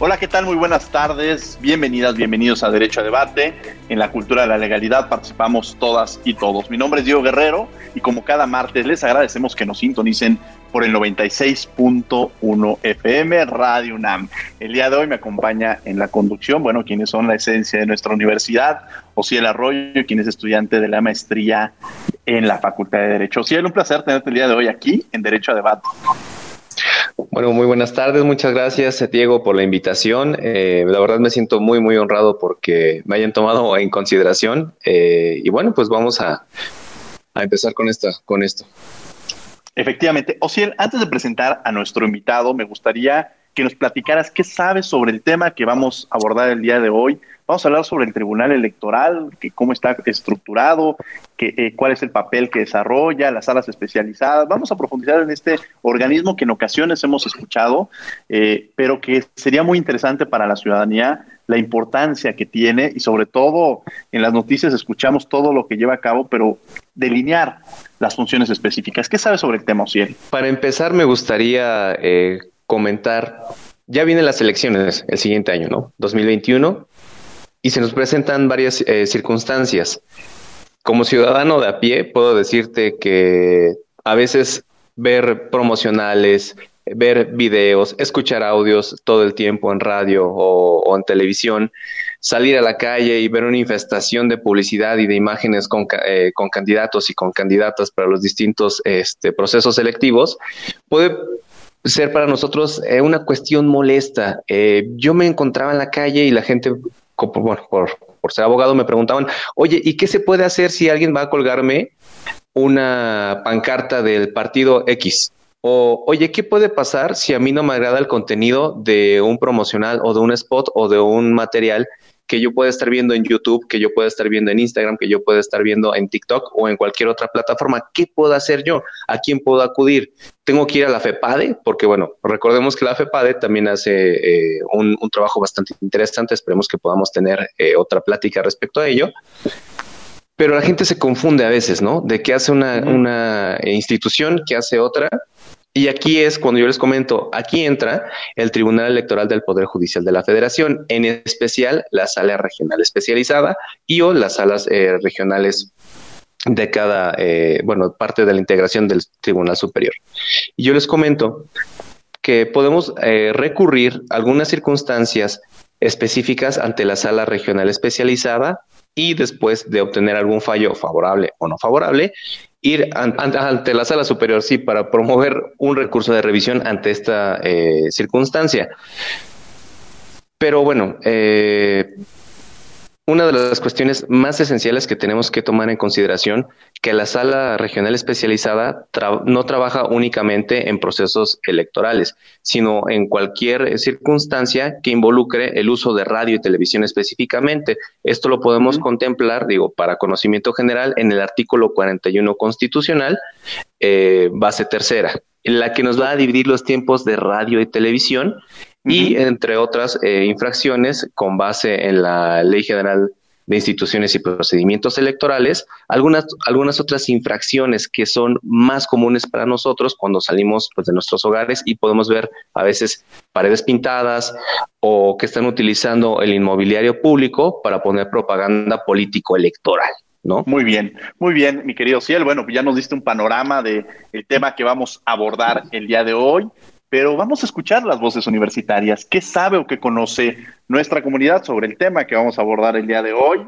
Hola, ¿qué tal? Muy buenas tardes. Bienvenidas, bienvenidos a Derecho a Debate. En la cultura de la legalidad participamos todas y todos. Mi nombre es Diego Guerrero y como cada martes les agradecemos que nos sintonicen por el 96.1 FM Radio UNAM. El día de hoy me acompaña en la conducción, bueno, quienes son la esencia de nuestra universidad, Ociel Arroyo, quien es estudiante de la maestría en la Facultad de Derecho. Ociel, un placer tenerte el día de hoy aquí en Derecho a Debate. Bueno, muy buenas tardes. Muchas gracias, Diego, por la invitación. Eh, la verdad me siento muy, muy honrado porque me hayan tomado en consideración. Eh, y bueno, pues vamos a, a empezar con, esta, con esto. Efectivamente. Ociel, antes de presentar a nuestro invitado, me gustaría que nos platicaras qué sabes sobre el tema que vamos a abordar el día de hoy. Vamos a hablar sobre el Tribunal Electoral, que cómo está estructurado, que, eh, cuál es el papel que desarrolla, las salas especializadas. Vamos a profundizar en este organismo que en ocasiones hemos escuchado, eh, pero que sería muy interesante para la ciudadanía la importancia que tiene y sobre todo en las noticias escuchamos todo lo que lleva a cabo, pero delinear las funciones específicas. ¿Qué sabes sobre el tema, Ociel? Para empezar, me gustaría eh, comentar, ya vienen las elecciones el siguiente año, ¿no? 2021 y se nos presentan varias eh, circunstancias. Como ciudadano de a pie, puedo decirte que a veces ver promocionales, ver videos, escuchar audios todo el tiempo en radio o, en televisión, salir a la calle y ver una infestación de publicidad y de imágenes con, eh, con candidatos y con candidatas para los distintos este, procesos selectivos, puede ser para nosotros eh, una cuestión molesta. yo me encontraba en la calle y la gente por, por ser abogado, me preguntaban, oye, ¿y qué se puede hacer si alguien va a colgarme una pancarta del partido X? O, oye, ¿qué puede pasar si a mí no me agrada el contenido de un promocional o de un spot o de un material que yo pueda estar viendo en YouTube, que yo pueda estar viendo en Instagram, que yo pueda estar viendo en TikTok o en cualquier otra plataforma. ¿Qué puedo hacer yo? ¿A quién puedo acudir? Tengo que ir a la FEPADE, porque bueno, recordemos que la FEPADE también hace eh, un, trabajo bastante interesante. Esperemos que podamos tener eh, otra plática respecto a ello. Pero la gente se confunde a veces, ¿no? De qué hace una, una institución, qué hace otra, y aquí es cuando yo les comento, aquí entra el Tribunal Electoral del Poder Judicial de la Federación, en especial la sala regional especializada y o las salas eh, regionales de cada, eh, bueno, parte de la integración del Tribunal Superior. Y yo les comento que podemos eh, recurrir a algunas circunstancias específicas ante la sala regional especializada y después de obtener algún fallo favorable o no favorable, ir ante la sala superior, sí, para promover un recurso de revisión ante esta eh, circunstancia. Pero bueno, eh, una de las cuestiones más esenciales que tenemos que tomar en consideración que la sala regional especializada no trabaja únicamente en procesos electorales, sino en cualquier circunstancia que involucre el uso de radio y televisión específicamente. Esto lo podemos contemplar, digo, para conocimiento general, en el artículo 41 constitucional, eh, base tercera, en la que nos va a dividir los tiempos de radio y televisión y entre otras eh, infracciones con base en la Ley General de Instituciones y Procedimientos Electorales, algunas, algunas otras infracciones que son más comunes para nosotros cuando salimos pues, de nuestros hogares y podemos ver a veces paredes pintadas o que están utilizando el inmobiliario público para poner propaganda político-electoral. ¿No? Muy bien, muy bien, mi querido Ciel. Bueno, ya nos diste un panorama del el tema que vamos a abordar el día de hoy pero vamos a escuchar las voces universitarias. ¿Qué sabe o qué conoce nuestra comunidad sobre el tema que vamos a abordar el día de hoy?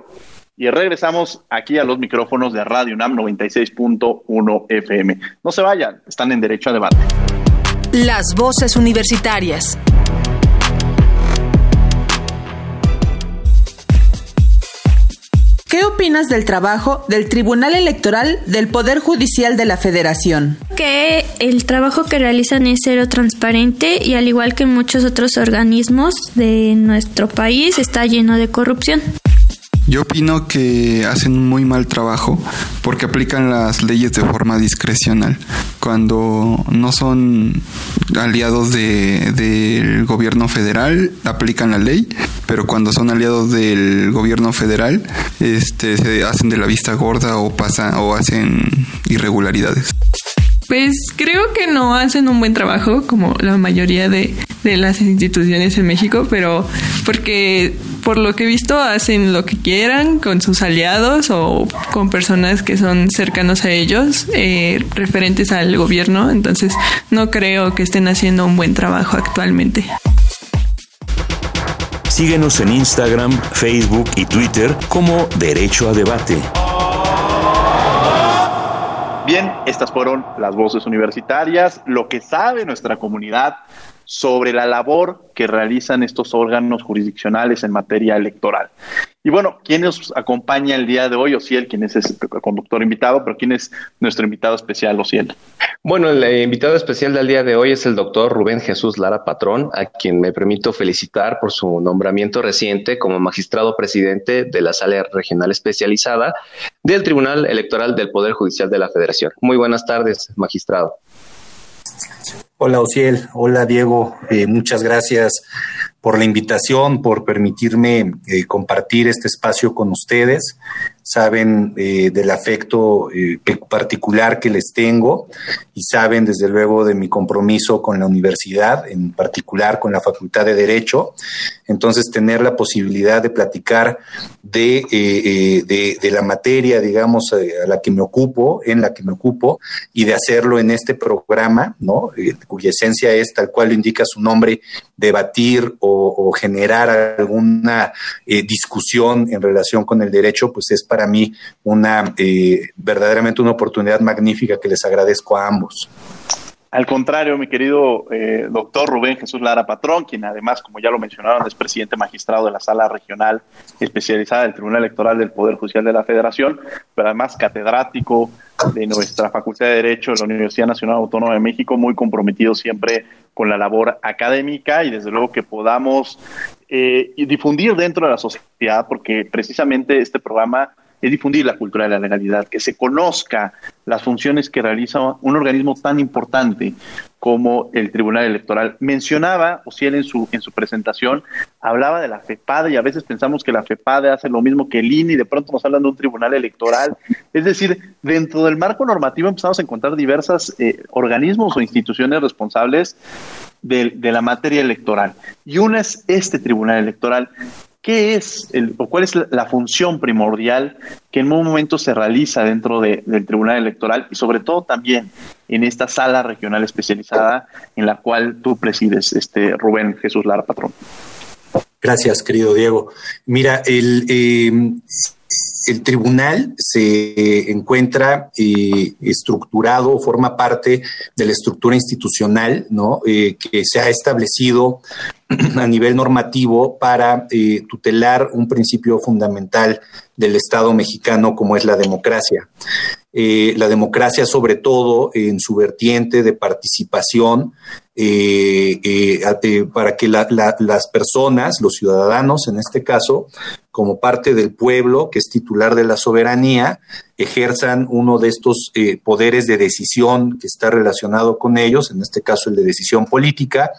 y regresamos aquí a los micrófonos de Radio UNAM 96.1 FM. No se vayan, están en derecho a debate. Las voces universitarias. ¿Qué opinas del trabajo del Tribunal Electoral del Poder Judicial de la Federación? Que el trabajo que realizan es cero transparente y al igual que muchos otros organismos de nuestro país está lleno de corrupción. Yo opino que hacen muy mal trabajo porque aplican las leyes de forma discrecional. Cuando no son aliados del gobierno federal, aplican la ley, pero cuando son aliados del gobierno federal, este, se hacen de la vista gorda o o hacen irregularidades. Pues creo que no hacen un buen trabajo como la mayoría de, de las instituciones en México, pero porque por lo que he visto hacen lo que quieran con sus aliados o con personas que son cercanos a ellos, eh, referentes al gobierno, entonces no creo que estén haciendo un buen trabajo actualmente. Síguenos en Instagram, Facebook y Twitter como Derecho a Debate. Bien, estas fueron las voces universitarias, lo que sabe nuestra comunidad sobre la labor que realizan estos órganos jurisdiccionales en materia electoral. Y bueno, ¿quién nos acompaña el día de hoy? Ociel, ¿quién es el conductor invitado, pero ¿quién es nuestro invitado especial, Ociel? Bueno, el eh, invitado especial del día de hoy es el doctor Rubén Jesús Lara Patrón, a quien me permito felicitar por su nombramiento reciente como magistrado presidente de la Sala Regional Especializada del Tribunal Electoral del Poder Judicial de la Federación. Muy buenas tardes, magistrado. Hola, Ociel. Hola, Diego. Eh, muchas gracias por la invitación, por permitirme eh, compartir este espacio con ustedes saben eh, del afecto eh, particular que les tengo y saben desde luego de mi compromiso con la universidad, en particular con la Facultad de Derecho. Entonces, tener la posibilidad de platicar de, eh, de, la materia, digamos, a la que me ocupo, en la que me ocupo, y de hacerlo en este programa, ¿no? cuya esencia es, tal cual lo indica su nombre, debatir o, o generar alguna discusión en relación con el derecho, pues es para mí una eh, verdaderamente una oportunidad magnífica que les agradezco a ambos. Al contrario, mi querido eh, doctor Rubén Jesús Lara Patrón, quien además, como ya lo mencionaron, es presidente magistrado de la Sala Regional especializada del Tribunal Electoral del Poder Judicial de la Federación, pero además catedrático de nuestra Facultad de Derecho de la Universidad Nacional Autónoma de México, muy comprometido siempre con la labor académica y desde luego que podamos eh, difundir dentro de la sociedad, porque precisamente este programa es difundir la cultura de la legalidad, que se conozca las funciones que realiza un organismo tan importante como el Tribunal Electoral. Mencionaba, o si él en su, en su presentación, hablaba de la FEPADE y a veces pensamos que la FEPADE hace lo mismo que el INE y de pronto nos hablan de un Tribunal Electoral. Es decir, dentro del marco normativo empezamos a encontrar diversos eh, organismos o instituciones responsables de, de, la materia electoral. Y una es este Tribunal Electoral, ¿Qué es el, o cuál es la, función primordial que en un momento se realiza dentro del Tribunal Electoral y sobre todo también en esta sala regional especializada en la cual tú presides, este Rubén Jesús Lara Patrón? Gracias, querido Diego. Mira, el, el tribunal se encuentra eh, estructurado, forma parte de la estructura institucional ¿no? Eh, que se ha establecido a nivel normativo para eh, tutelar un principio fundamental del Estado mexicano como es la democracia. La democracia sobre todo en su vertiente de participación para que las personas, los ciudadanos en este caso, como parte del pueblo, que es titular de la soberanía, ejerzan uno de estos eh, poderes de decisión que está relacionado con ellos, en este caso el de decisión política,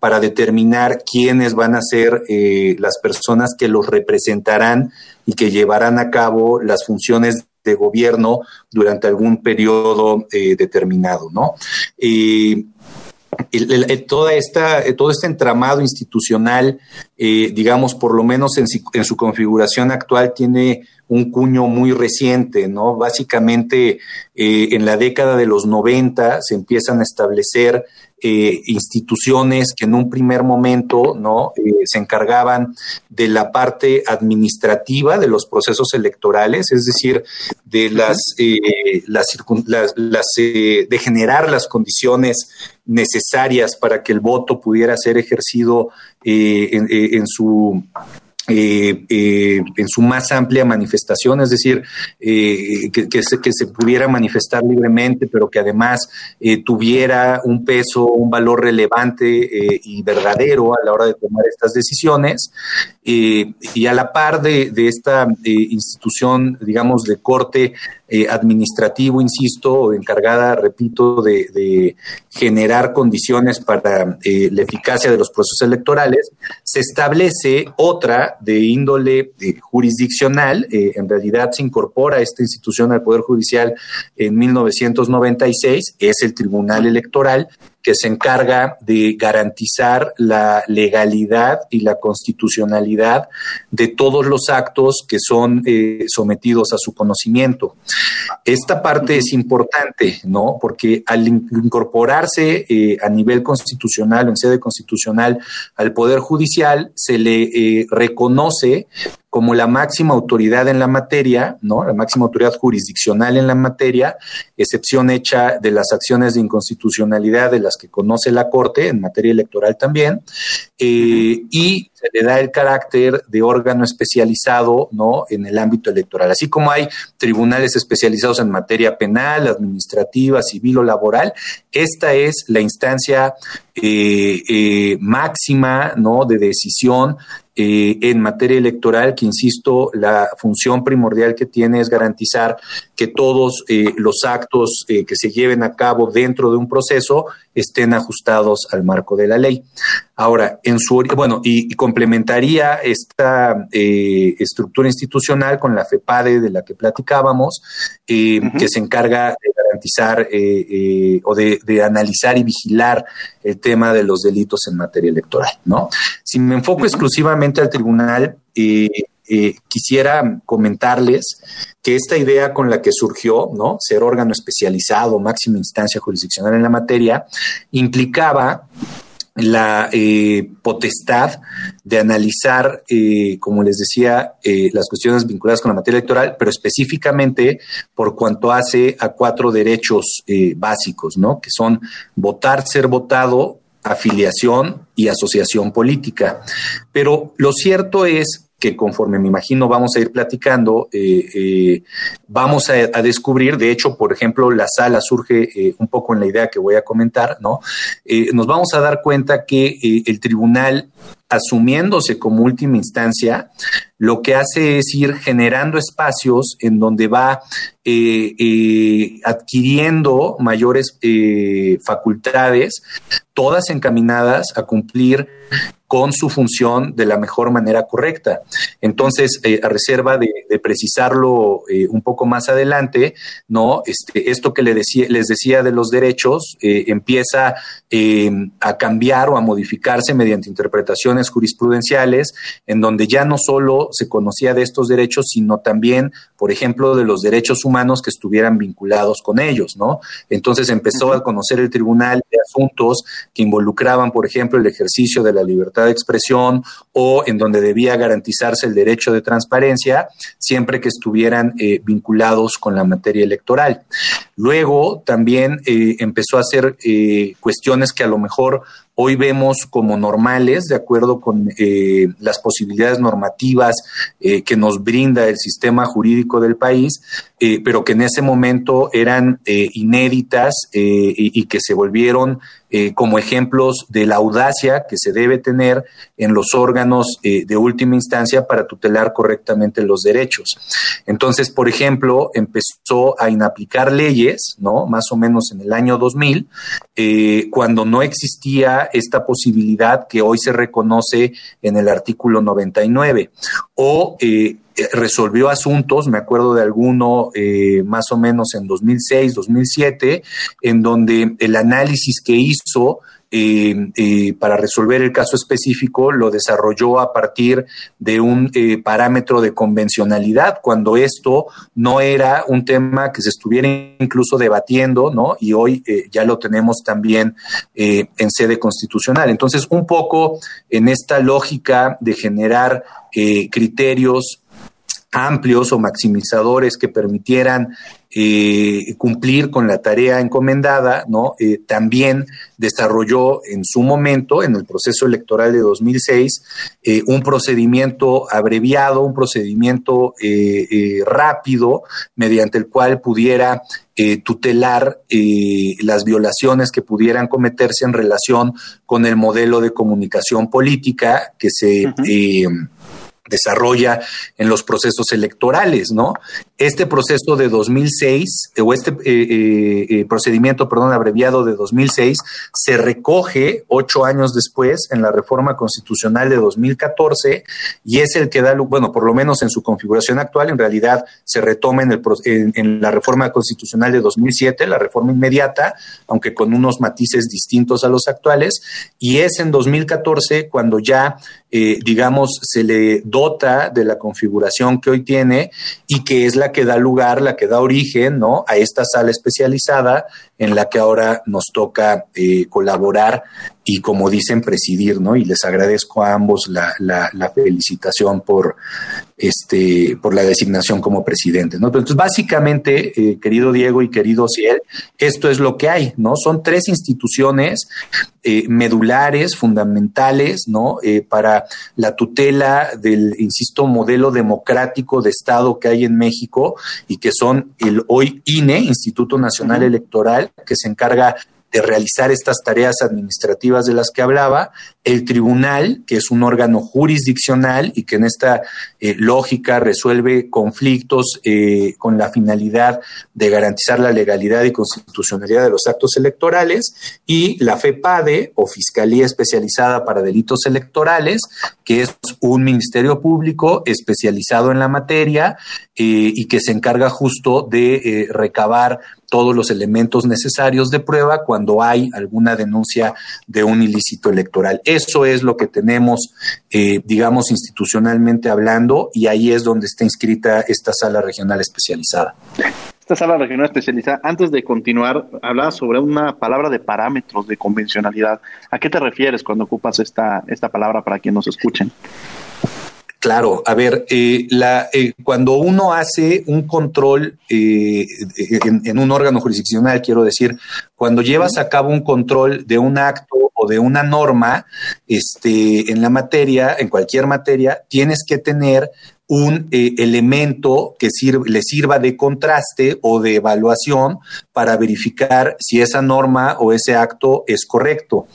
para determinar quiénes van a ser eh, las personas que los representarán y que llevarán a cabo las funciones de gobierno durante algún periodo eh, determinado, ¿no? toda esta, todo este entramado institucional, eh, digamos, por lo menos en, su configuración actual, tiene un cuño muy reciente, ¿no? Básicamente, eh, en la década de los 90 se empiezan a establecer eh, instituciones que en un primer momento ¿no? Eh, se encargaban de la parte administrativa de los procesos electorales, es decir, de las, eh, las, de generar las condiciones necesarias para que el voto pudiera ser ejercido en su eh, eh, en su más amplia manifestación, es decir, eh, que, se, pudiera manifestar libremente, pero que además tuviera un peso, un valor relevante y verdadero a la hora de tomar estas decisiones. y a la par de esta institución, digamos, de corte eh, administrativo, insisto, encargada, repito, de, generar condiciones para eh, la eficacia de los procesos electorales, se establece otra de índole eh, jurisdiccional. en realidad se incorpora esta institución al Poder Judicial en 1996, es el Tribunal Electoral, que se encarga de garantizar la legalidad y la constitucionalidad de todos los actos que son eh, sometidos a su conocimiento. Esta parte es importante, ¿no? Porque al incorporarse eh, a nivel constitucional o en sede constitucional al Poder Judicial, se le eh, reconoce como la máxima autoridad en la materia, ¿no? La máxima autoridad jurisdiccional en la materia, excepción hecha de las acciones de inconstitucionalidad de las que conoce la Corte en materia electoral también, eh, y se le da el carácter de órgano especializado, ¿no? En el ámbito electoral. Así como hay tribunales especializados en materia penal, administrativa, civil o laboral, esta es la instancia eh, eh, máxima, ¿no? De decisión eh, en materia electoral, que insisto, la función primordial que tiene es garantizar que todos eh, los actos eh, que se lleven a cabo dentro de un proceso estén ajustados al marco de la ley. Ahora, en su bueno, y, complementaría esta estructura institucional con la FEPADE de la que platicábamos, que se encarga de garantizar o de, de analizar y vigilar el tema de los delitos en materia electoral, ¿no? Si me enfoco exclusivamente al tribunal, eh, eh, quisiera comentarles que esta idea con la que surgió, ¿no? Ser órgano especializado, máxima instancia jurisdiccional en la materia, implicaba la eh, potestad de analizar, como les decía, las cuestiones vinculadas con la materia electoral, pero específicamente por cuanto hace a cuatro derechos básicos, ¿no? Que son votar, ser votado, afiliación y asociación política. Pero lo cierto es que conforme me imagino vamos a ir platicando, eh, eh, vamos a, descubrir, de hecho, por ejemplo, la sala surge eh, un poco en la idea que voy a comentar, ¿no? nos vamos a dar cuenta que el tribunal asumiéndose como última instancia, lo que hace es ir generando espacios en donde va eh, adquiriendo mayores facultades, todas encaminadas a cumplir con su función de la mejor manera correcta. Entonces, a reserva de, precisarlo un poco más adelante, ¿no? Este, esto que le decía, les decía de los derechos empieza a cambiar o a modificarse mediante interpretaciones jurisprudenciales, en donde ya no solo se conocía de estos derechos, sino también, por ejemplo, de los derechos humanos que estuvieran vinculados con ellos, ¿no? Entonces empezó a conocer el tribunal de asuntos que involucraban, por ejemplo, el ejercicio de la libertad de expresión o en donde debía garantizarse el derecho de transparencia, siempre que estuvieran eh, vinculados con la materia electoral. Luego también eh, empezó a hacer eh, cuestiones que a lo mejor hoy vemos como normales, de acuerdo con eh, las posibilidades normativas eh, que nos brinda el sistema jurídico del país, eh, pero que en ese momento eran inéditas y, que se volvieron como ejemplos de la audacia que se debe tener en los órganos de última instancia para tutelar correctamente los derechos. Entonces, por ejemplo, empezó a inaplicar leyes, ¿no? Más o menos en el año 2000, cuando no existía esta posibilidad que hoy se reconoce en el artículo 99 o eh, resolvió asuntos, me acuerdo de alguno más o menos en 2006, 2007, en donde el análisis que hizo eh, eh, para resolver el caso específico lo desarrolló a partir de un eh, parámetro de convencionalidad, cuando esto no era un tema que se estuviera incluso debatiendo, ¿no? Y hoy ya lo tenemos también en sede constitucional. Entonces, un poco en esta lógica de generar criterios amplios o maximizadores que permitieran eh, cumplir con la tarea encomendada, ¿no? Eh, también desarrolló en su momento, en el proceso electoral de 2006, eh, un procedimiento abreviado, un procedimiento rápido, mediante el cual pudiera tutelar las violaciones que pudieran cometerse en relación con el modelo de comunicación política que se desarrolla en los procesos electorales, ¿no? Este proceso de 2006, o este eh, eh, eh, procedimiento, perdón, abreviado de 2006, se recoge ocho años después en la reforma constitucional de 2014 y es el que da, bueno, por lo menos en su configuración actual, en realidad se retoma en, el, en la reforma constitucional de 2007, la reforma inmediata, aunque con unos matices distintos a los actuales, y es en 2014 cuando ya eh, digamos, se le dota de la configuración que hoy tiene y que es la que da lugar, la que da origen, ¿no? A esta sala especializada en la que ahora nos toca eh, colaborar y como dicen, presidir, ¿no? Y les agradezco a ambos la, la, felicitación por, este, por la designación como presidente, ¿no? Entonces, básicamente, eh, querido Diego y querido Ciel, esto es lo que hay, ¿no? Son tres instituciones eh, medulares, fundamentales, ¿no? para la tutela del, insisto, modelo democrático de Estado que hay en México y que son el hoy INE, Instituto Nacional Electoral, que se encarga de realizar estas tareas administrativas de las que hablaba, el tribunal, que es un órgano jurisdiccional y que en esta eh, lógica resuelve conflictos eh, con la finalidad de garantizar la legalidad y constitucionalidad de los actos electorales, y la FEPADE, o Fiscalía Especializada para Delitos Electorales, que es un ministerio público especializado en la materia eh, y que se encarga justo de recabar todos los elementos necesarios de prueba cuando hay alguna denuncia de un ilícito electoral. Eso es lo que tenemos, eh, digamos, institucionalmente hablando, y ahí es donde está inscrita esta sala regional especializada. Esta sala regional especializada, antes de continuar, hablaba sobre una palabra de parámetros de convencionalidad. ¿A qué te refieres cuando ocupas esta, esta palabra para quien nos escuchen? Claro, a ver, eh, eh, cuando uno hace un control eh, en, un órgano jurisdiccional, quiero decir, cuando llevas a cabo un control de un acto o de una norma este, en la materia, en cualquier materia, tienes que tener un eh, elemento que le sirva de contraste o de evaluación para verificar si esa norma o ese acto es correcto.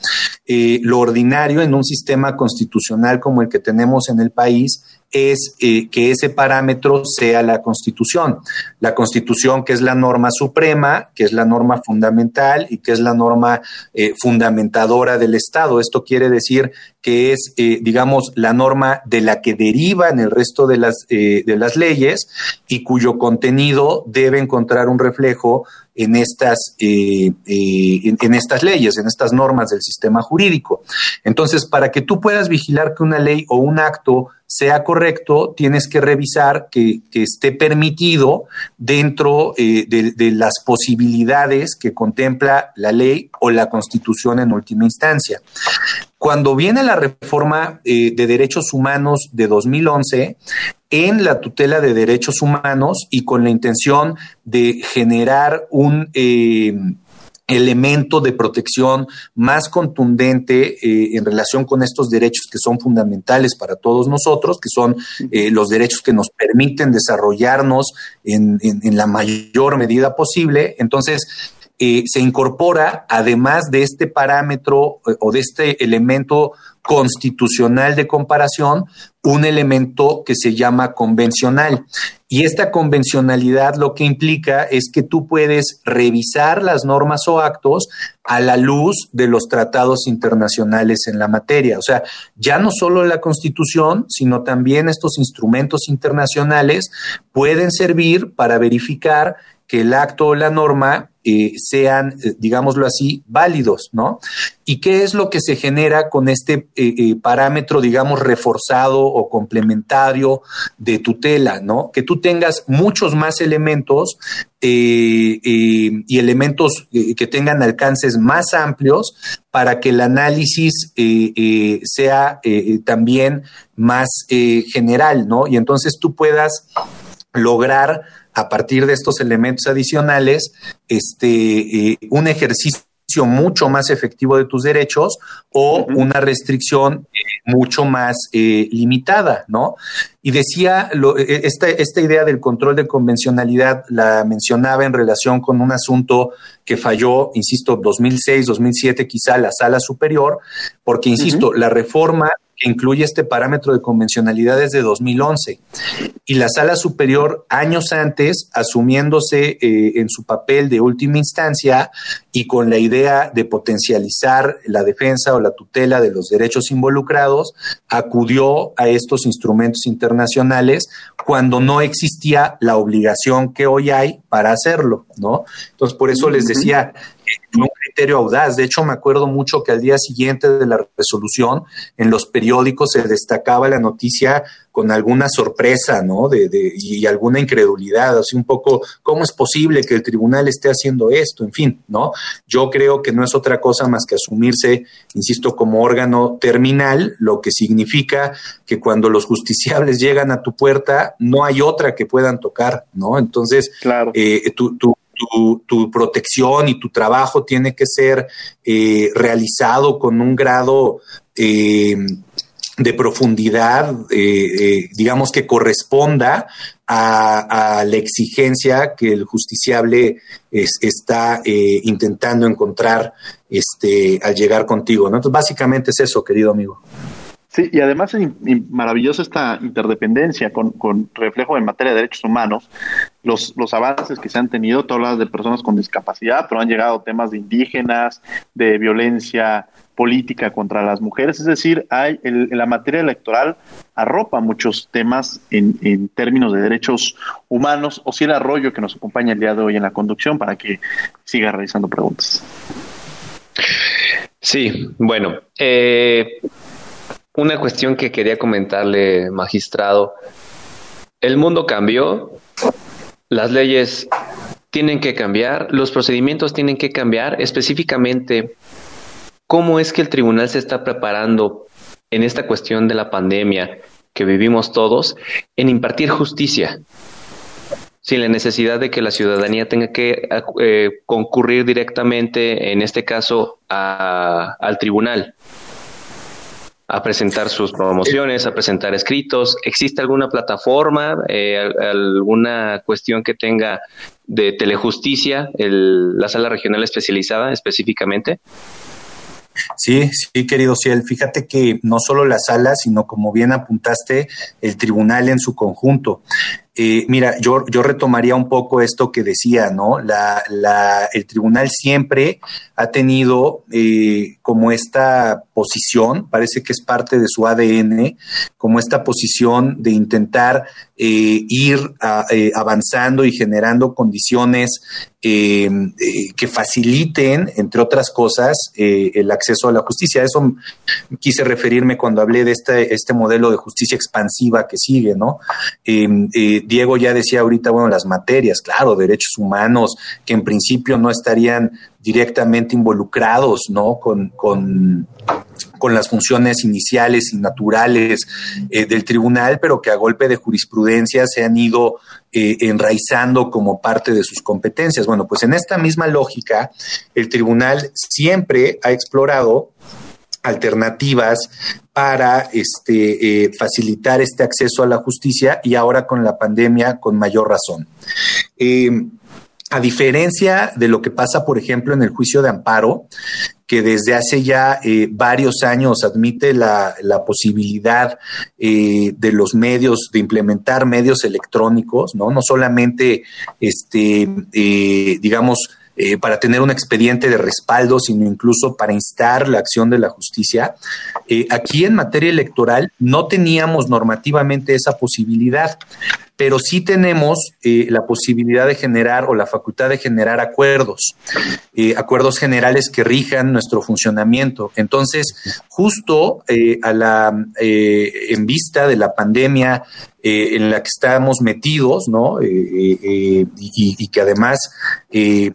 Eh, lo ordinario en un sistema constitucional como el que tenemos en el país es eh, que ese parámetro sea la Constitución. La Constitución, que es la norma suprema, que es la norma fundamental y que es la norma eh, fundamentadora del Estado. Esto quiere decir que es, eh, digamos, la norma de la que derivan el resto de las, de las leyes y cuyo contenido debe encontrar un reflejo en estas, en, en, estas leyes, en estas normas del sistema jurídico. Entonces, para que tú puedas vigilar que una ley o un acto sea correcto, tienes que revisar que, esté permitido dentro eh, de, las posibilidades que contempla la ley o la constitución en última instancia. Cuando viene la reforma eh, de derechos humanos de 2011, en la tutela de derechos humanos y con la intención de generar un... Eh, elemento de protección más contundente eh, en relación con estos derechos que son fundamentales para todos nosotros, que son eh, los derechos que nos permiten desarrollarnos en, la mayor medida posible. Entonces, eh, se incorpora, además de este parámetro eh, o de este elemento constitucional de comparación, un elemento que se llama convencional. Y esta convencionalidad lo que implica es que tú puedes revisar las normas o actos a la luz de los tratados internacionales en la materia. O sea, ya no solo la Constitución, sino también estos instrumentos internacionales pueden servir para verificar que el acto o la norma eh, sean, eh, digámoslo así, válidos, ¿no? ¿Y qué es lo que se genera con este eh, parámetro, digamos, reforzado o complementario de tutela, ¿no? Que tú tengas muchos más elementos y elementos que tengan alcances más amplios para que el análisis sea también más general, ¿no? Y entonces tú puedas lograr a partir de estos elementos adicionales, este, eh, un ejercicio mucho más efectivo de tus derechos o una restricción eh, mucho más eh, limitada, ¿no? Y decía, esta, esta idea del control de convencionalidad la mencionaba en relación con un asunto que falló, insisto, 2006, 2007, quizá la sala superior, porque, insisto, la reforma incluye este parámetro de convencionalidad desde 2011 y la sala superior años antes, asumiéndose eh, en su papel de última instancia y con la idea de potencializar la defensa o la tutela de los derechos involucrados, acudió a estos instrumentos internacionales cuando no existía la obligación que hoy hay para hacerlo, ¿no? Entonces, por eso les decía, fue un criterio audaz. De hecho, me acuerdo mucho que al día siguiente de la resolución, en los periódicos se destacaba la noticia con alguna sorpresa, ¿no? De, y alguna incredulidad, así un poco, ¿cómo es posible que el tribunal esté haciendo esto? En fin, ¿no? Yo creo que no es otra cosa más que asumirse, insisto, como órgano terminal, lo que significa que cuando los justiciables llegan a tu puerta, no hay otra que puedan tocar, ¿no? Entonces, claro. Eh, tu, tu, protección y tu trabajo tiene que ser eh, realizado con un grado eh, de profundidad, eh, digamos que corresponda a, la exigencia que el justiciable está intentando encontrar este, al llegar contigo. ¿no? Entonces, básicamente es eso, querido amigo. Sí, y además es maravillosa esta interdependencia con, reflejo en materia de derechos humanos, los, los avances que se han tenido, tú hablas de personas con discapacidad, pero han llegado temas de indígenas, de violencia política contra las mujeres, es decir, hay en la materia electoral arropa muchos temas en, en términos de derechos humanos, o si el arroyo que nos acompaña el día de hoy en la conducción para que siga realizando preguntas. Sí, bueno, eh, una cuestión que quería comentarle, magistrado. El mundo cambió, las leyes tienen que cambiar, los procedimientos tienen que cambiar, específicamente cómo es que el tribunal se está preparando en esta cuestión de la pandemia que vivimos todos en impartir justicia, sin la necesidad de que la ciudadanía tenga que eh, concurrir directamente, en este caso, al tribunal a presentar sus promociones, a presentar escritos. ¿Existe alguna plataforma, eh, alguna cuestión que tenga de telejusticia, la sala regional especializada específicamente? Sí, sí, querido Ciel. Fíjate que no solo la sala, sino como bien apuntaste, el tribunal en su conjunto. Eh, mira, yo, yo retomaría un poco esto que decía, ¿no? La, la, el tribunal siempre ha tenido eh, como esta posición, parece que es parte de su ADN, como esta posición de intentar eh, ir avanzando y generando condiciones que faciliten, entre otras cosas, el acceso a la justicia. A eso quise referirme cuando hablé de este, este modelo de justicia expansiva que sigue, ¿no? Diego ya decía ahorita, bueno, las materias, claro, derechos humanos, que en principio no estarían directamente involucrados, ¿no? Con, con, las funciones iniciales y naturales eh, del tribunal, pero que a golpe de jurisprudencia se han ido eh, enraizando como parte de sus competencias. Bueno, pues en esta misma lógica, el tribunal siempre ha explorado alternativas para este, eh, facilitar este acceso a la justicia y ahora con la pandemia con mayor razón. A diferencia de lo que pasa, por ejemplo, en el juicio de amparo, que desde hace ya eh, varios años admite la, posibilidad eh, de los medios, de implementar medios electrónicos, ¿no? No solamente, este, eh, digamos, para tener un expediente de respaldo, sino incluso para instar la acción de la justicia. aquí en materia electoral no teníamos normativamente esa posibilidad pero sí tenemos eh, la posibilidad de generar o la facultad de generar acuerdos, eh, acuerdos generales que rijan nuestro funcionamiento. Entonces, justo eh, a la, en vista de la pandemia en la que estamos metidos, ¿no? y, que además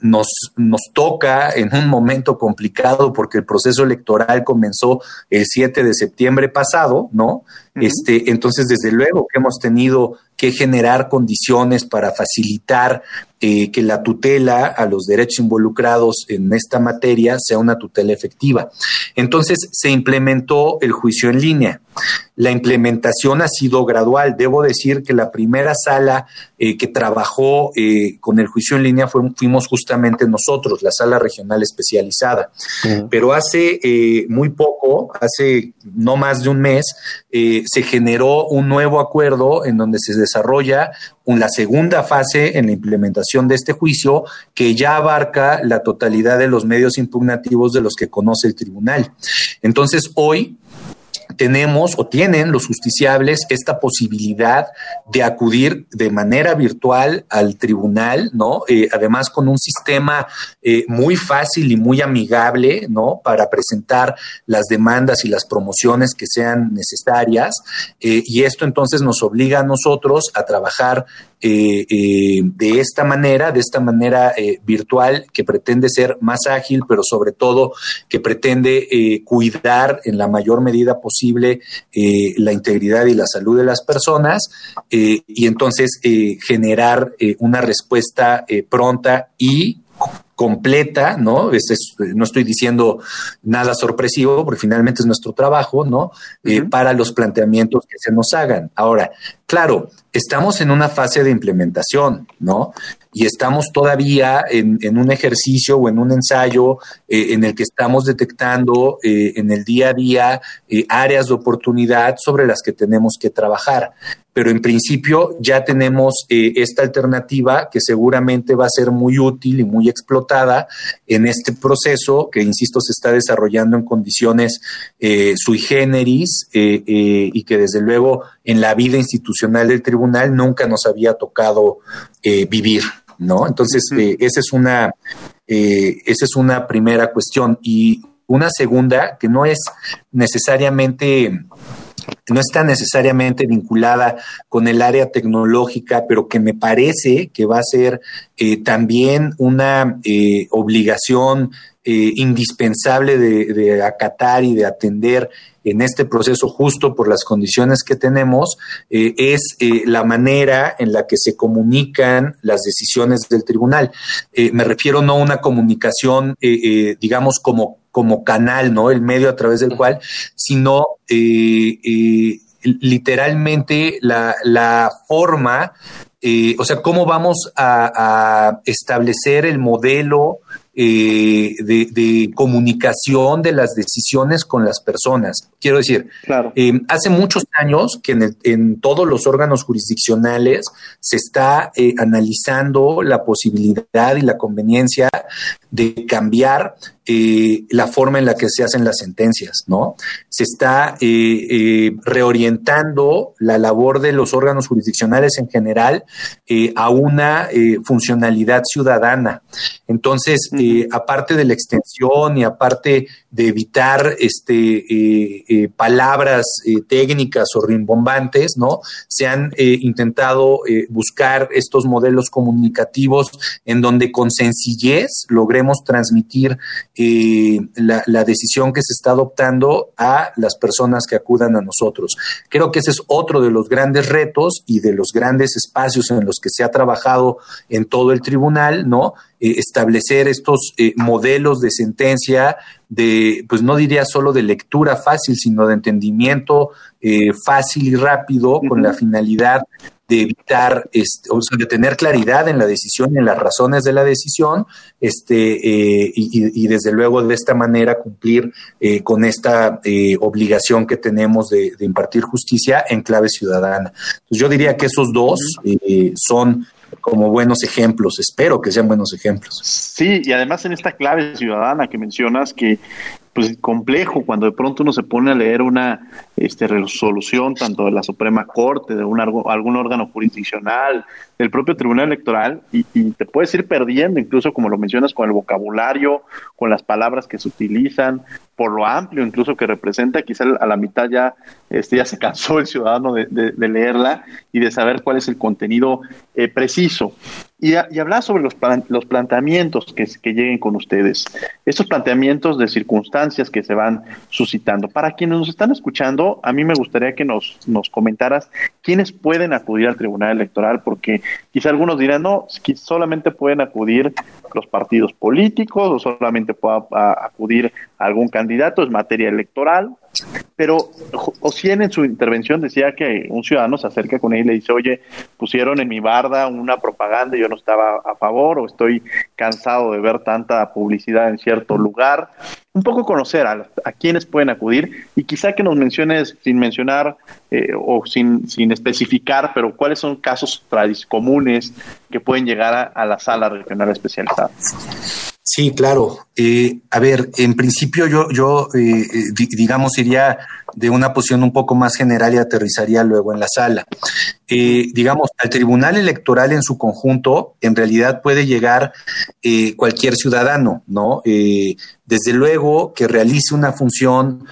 nos, nos toca en un momento complicado porque el proceso electoral comenzó el 7 de septiembre pasado, ¿no? Este, entonces, desde luego que hemos tenido que generar condiciones para facilitar eh, que la tutela a los derechos involucrados en esta materia sea una tutela efectiva. Entonces se implementó el juicio en línea. La implementación ha sido gradual. Debo decir que la primera sala eh, que trabajó eh, con el juicio en línea fuimos justamente nosotros, la sala regional especializada. Pero hace muy poco, hace no más de un mes, se generó un nuevo acuerdo en donde se desarrolla la segunda fase en la implementación de este juicio que ya abarca la totalidad de los medios impugnativos de los que conoce el tribunal. Entonces, hoy tenemos o tienen los justiciables esta posibilidad de acudir de manera virtual al tribunal, ¿no? Eh, además con un sistema eh, muy fácil y muy amigable, ¿no? Para presentar las demandas y las promociones que sean necesarias. Eh, y esto entonces nos obliga a nosotros a trabajar eh, eh, de esta manera, de esta manera eh, virtual que pretende ser más ágil, pero sobre todo que pretende cuidar en la mayor medida posible la integridad y la salud de las personas y entonces generar una respuesta pronta y completa, ¿no? no estoy diciendo nada sorpresivo, porque finalmente es nuestro trabajo, ¿no? Eh, para los planteamientos que se nos hagan. Ahora, claro, estamos en una fase de implementación, ¿no? Y estamos todavía en, un ejercicio o en un ensayo eh, en el que estamos detectando eh, en el día a día áreas de oportunidad sobre las que tenemos que trabajar pero en principio ya tenemos eh, esta alternativa que seguramente va a ser muy útil y muy explotada en este proceso que, insisto, se está desarrollando en condiciones eh, sui generis eh, y que desde luego en la vida institucional del tribunal nunca nos había tocado vivir, ¿no? Entonces, esa es una... esa es una primera cuestión. Y una segunda, que no es necesariamente no está necesariamente vinculada con el área tecnológica, pero que me parece que va a ser eh, también una eh, obligación eh, indispensable de, acatar y de atender en este proceso justo por las condiciones que tenemos, es la manera en la que se comunican las decisiones del tribunal. me refiero no a una comunicación, digamos, como como canal, ¿no? El medio a través del cual, sino eh, eh, literalmente la, forma, eh, o sea, cómo vamos a, establecer el modelo de, comunicación de las decisiones con las personas. Quiero decir, claro. hace muchos años que en, en, todos los órganos jurisdiccionales se está analizando la posibilidad y la conveniencia de cambiar eh, la forma en la que se hacen las sentencias, ¿no? Se está eh, eh, reorientando la labor de los órganos jurisdiccionales en general a una funcionalidad ciudadana. Entonces, aparte de la extensión y aparte de evitar este, palabras técnicas o rimbombantes, ¿no? Se han intentado buscar estos modelos comunicativos en donde con sencillez logremos transmitir eh, la, decisión que se está adoptando a las personas que acudan a nosotros. Creo que ese es otro de los grandes retos y de los grandes espacios en los que se ha trabajado en todo el tribunal, ¿no? Eh, establecer estos eh, modelos de sentencia de, pues no diría solo de lectura fácil, sino de entendimiento fácil y rápido, con la finalidad de evitar, este, o sea, de tener claridad en la decisión y en las razones de la decisión, este, eh, y, desde luego de esta manera cumplir eh, con esta eh, obligación que tenemos de, impartir justicia en clave ciudadana. Entonces yo diría que esos dos son como buenos ejemplos, espero que sean buenos ejemplos. Sí, y además en esta clave ciudadana que mencionas, que pues complejo cuando de pronto uno se pone a leer una este, resolución tanto de la Suprema Corte, de un, algún órgano jurisdiccional, del propio Tribunal Electoral, y, te puedes ir perdiendo, incluso como lo mencionas, con el vocabulario, con las palabras que se utilizan, por lo amplio incluso que representa, quizá a la mitad ya, este, ya se cansó el ciudadano de, leerla y de saber cuál es el contenido eh, preciso. Y, y, hablar sobre los, los planteamientos que, que, lleguen con ustedes, estos planteamientos de circunstancias que se van suscitando. Para quienes nos están escuchando, a mí me gustaría que nos, nos comentaras quiénes pueden acudir al Tribunal Electoral, porque quizá algunos dirán, no, solamente pueden acudir los partidos políticos o solamente puede acudir algún candidato, es materia electoral. Pero Ocien en su intervención decía que un ciudadano se acerca con él y le dice, oye, pusieron en mi barda una propaganda y yo no estaba a favor o estoy cansado de ver tanta publicidad en cierto lugar. Un poco conocer a, a quienes pueden acudir y quizá que nos menciones, sin mencionar eh, o sin, sin especificar, pero cuáles son casos comunes que pueden llegar a, a la sala regional especializada. Sí, claro. Eh, a ver, en principio yo, yo eh, eh, digamos, iría de una posición un poco más general y aterrizaría luego en la sala. digamos, al tribunal electoral en su conjunto, en realidad puede llegar cualquier ciudadano, ¿no? desde luego que realice una función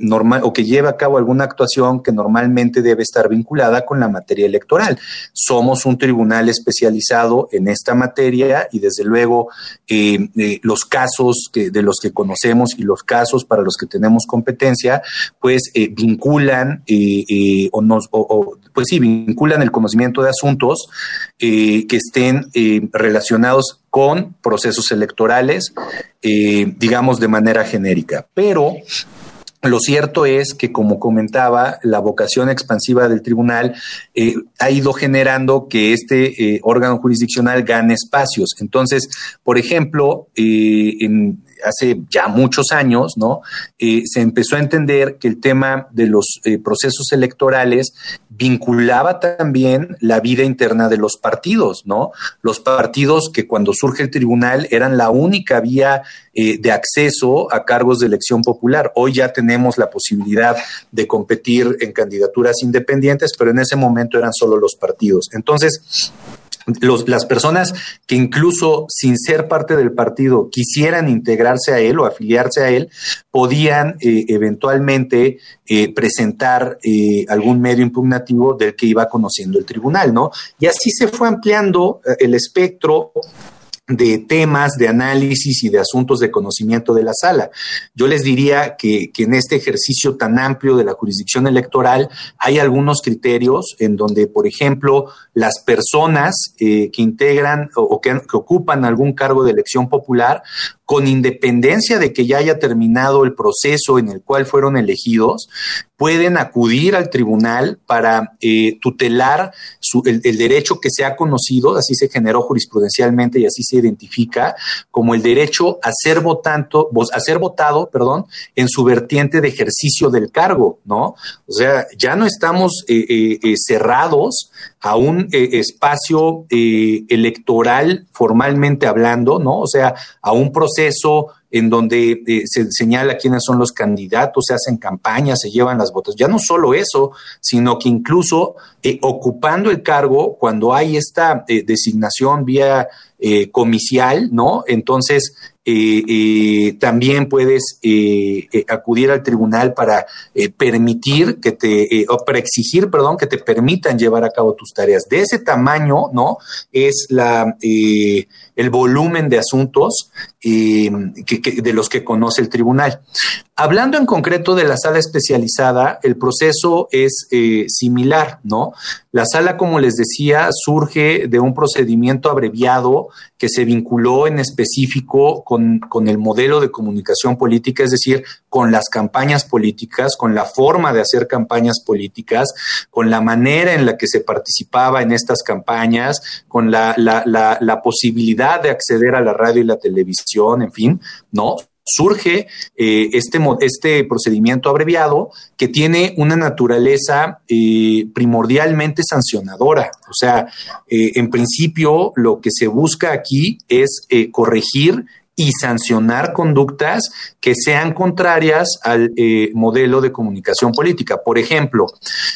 normal o que lleve a cabo alguna actuación que normalmente debe estar vinculada con la materia electoral. Somos un tribunal especializado en esta materia y desde luego eh, eh, los casos de los que conocemos y los casos para los que tenemos competencia, pues eh, vinculan o nos, pues sí, vinculan el conocimiento de asuntos que estén relacionados con procesos electorales, digamos de manera genérica. Pero lo cierto es que, como comentaba, la vocación expansiva del tribunal eh, ha ido generando que este eh, órgano jurisdiccional gane espacios. Entonces, por ejemplo, eh, en, hace ya muchos años, ¿no? Eh, se empezó a entender que el tema de los procesos electorales vinculaba también la vida interna de los partidos, ¿no? Los partidos que cuando surge el tribunal eran la única vía eh, de acceso a cargos de elección popular. Hoy ya tenemos la posibilidad de competir en candidaturas independientes, pero en ese momento eran solo los partidos. Entonces, las personas que incluso sin ser parte del partido quisieran integrarse a él o afiliarse a él, podían eh, eventualmente eh, presentar eh, algún medio impugnativo del que iba conociendo el tribunal, ¿no? Y así se fue ampliando el espectro de temas de análisis y de asuntos de conocimiento de la sala. Yo les diría que, en este ejercicio tan amplio de la jurisdicción electoral hay algunos criterios en donde, por ejemplo, las personas eh, que integran o, que, que ocupan algún cargo de elección popular con independencia de que ya haya terminado el proceso en el cual fueron elegidos, pueden acudir al tribunal para eh, tutelar el, derecho que se ha conocido, así se generó jurisprudencialmente y así se identifica, como el derecho a ser, a ser votado perdón, en su vertiente de ejercicio del cargo, ¿no? O sea, ya no estamos eh, eh, cerrados a un espacio electoral formalmente hablando, ¿no? O sea, a un proceso en donde eh, se señala quiénes son los candidatos, se hacen campañas, se llevan las votos. Ya no solo eso, sino que incluso eh, ocupando el cargo, cuando hay esta eh, designación vía comicial, ¿no? Entonces, también puedes acudir al tribunal para permitir que te, o para exigir, perdón, que te permitan llevar a cabo tus tareas. De ese tamaño, ¿no? Es la, el volumen de asuntos de los que conoce el tribunal. Hablando en concreto de la sala especializada, el proceso es eh, similar, ¿no? La sala, como les decía, surge de un procedimiento abreviado que se vinculó en específico con, con, el modelo de comunicación política, es decir, con las campañas políticas, con la forma de hacer campañas políticas, con la manera en la que se participaba en estas campañas, con la, la, la, la posibilidad de acceder a la radio y la televisión, en fin, ¿no? Surge eh, este, este procedimiento abreviado que tiene una naturaleza eh, primordialmente sancionadora. O sea, eh, en principio lo que se busca aquí es corregir y sancionar conductas que sean contrarias al eh, modelo de comunicación política. Por ejemplo,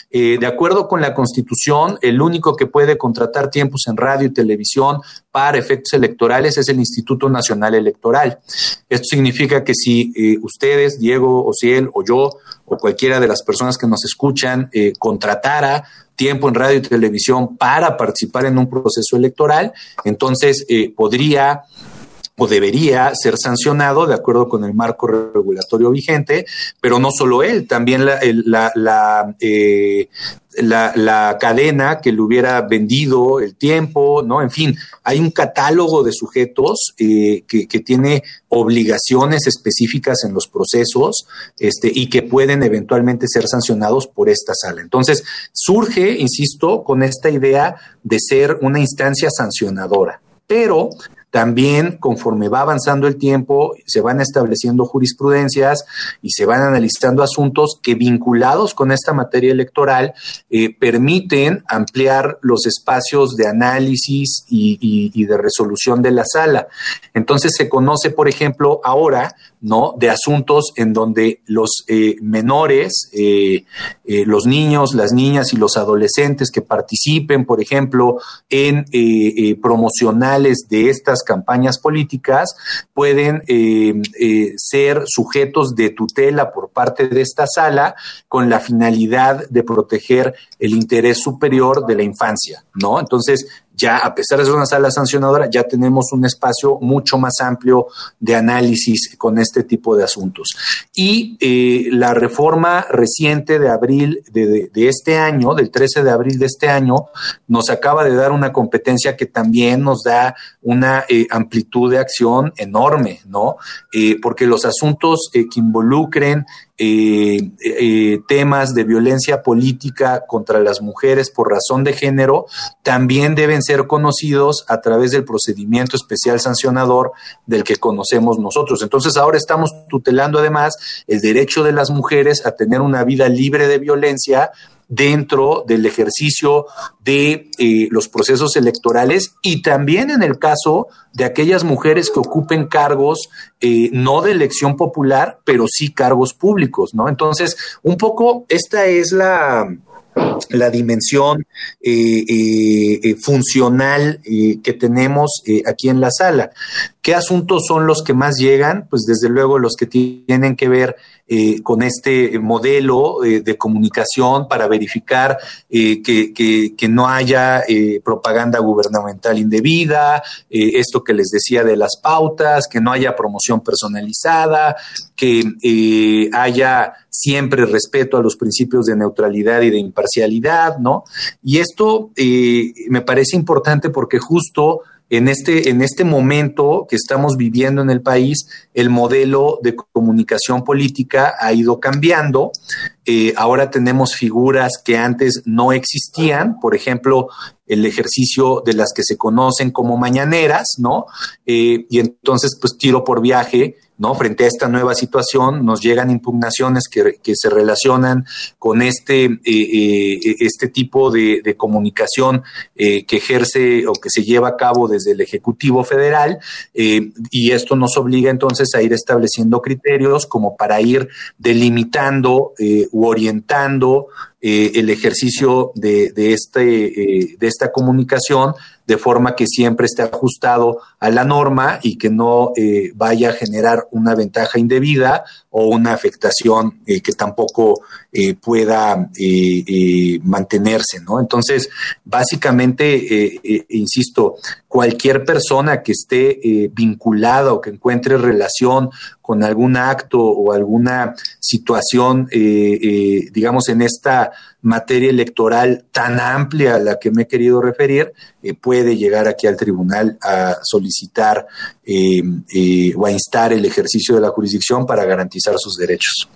eh, de acuerdo con la Constitución, el único que puede contratar tiempos en radio y televisión para efectos electorales es el Instituto Nacional Electoral. Esto significa que si eh, ustedes, Diego, Ociel o yo, o cualquiera de las personas que nos escuchan, contratara tiempo en radio y televisión para participar en un proceso electoral, entonces podría o debería ser sancionado de acuerdo con el marco regulatorio vigente, pero no solo él, también la, eh, la, la, cadena que le hubiera vendido el tiempo, ¿no? En fin, hay un catálogo de sujetos eh, que, que, tiene obligaciones específicas en los procesos este, y que pueden eventualmente ser sancionados por esta sala. Entonces, surge, insisto, con esta idea de ser una instancia sancionadora. Pero también, conforme va avanzando el tiempo, se van estableciendo jurisprudencias y se van analizando asuntos que vinculados con esta materia electoral eh, permiten ampliar los espacios de análisis y, de resolución de la sala. Entonces se conoce, por ejemplo, ahora, ¿no? De asuntos en donde los eh, menores, eh, los niños, las niñas y los adolescentes que participen, por ejemplo, en promocionales de estas campañas políticas pueden eh, eh, ser sujetos de tutela por parte de esta sala con la finalidad de proteger el interés superior de la infancia, ¿no? Entonces, ya a pesar de ser una sala sancionadora, ya tenemos un espacio mucho más amplio de análisis con este tipo de asuntos. Y eh, la reforma reciente de abril de, este año, del 13 de abril de este año, nos acaba de dar una competencia que también nos da una eh, amplitud de acción enorme, ¿no? Eh, porque los asuntos que involucren eh, eh, temas de violencia política contra las mujeres por razón de género también deben ser conocidos a través del procedimiento especial sancionador del que conocemos nosotros. Entonces ahora estamos tutelando además el derecho de las mujeres a tener una vida libre de violencia dentro del ejercicio de eh, los procesos electorales y también en el caso de aquellas mujeres que ocupen cargos eh, no de elección popular, pero sí cargos públicos, ¿no? Entonces, un poco esta es la, la dimensión eh, funcional que tenemos aquí en la sala. ¿Qué asuntos son los que más llegan? Pues desde luego los que tienen que ver eh, con este modelo eh, de comunicación para verificar eh, que, no haya propaganda gubernamental indebida, esto que les decía de las pautas, que no haya promoción personalizada, que haya siempre respeto a los principios de neutralidad y de imparcialidad, ¿no? Y esto me parece importante porque justo en este, en este momento que estamos viviendo en el país, el modelo de comunicación política ha ido cambiando. Eh, ahora tenemos figuras que antes no existían, por ejemplo, el ejercicio de las que se conocen como mañaneras, ¿no? Eh, y entonces, pues tiro por viaje ¿no? Frente a esta nueva situación, nos llegan impugnaciones que, se relacionan con este, eh, eh, este tipo de, comunicación eh, que ejerce o que se lleva a cabo desde el Ejecutivo Federal, y esto nos obliga entonces a ir estableciendo criterios como para ir delimitando u orientando el ejercicio de, este, de esta comunicación de forma que siempre esté ajustado a la norma y que no eh, vaya a generar una ventaja indebida o una afectación eh, que tampoco pueda mantenerse, ¿no? Entonces, básicamente, insisto, cualquier persona que esté vinculada o que encuentre relación con algún acto o alguna situación, digamos, en esta materia electoral tan amplia a la que me he querido referir, eh, puede llegar aquí al tribunal a solicitar eh, eh, o a instar el ejercicio de la jurisdicción para garantizar sus derechos.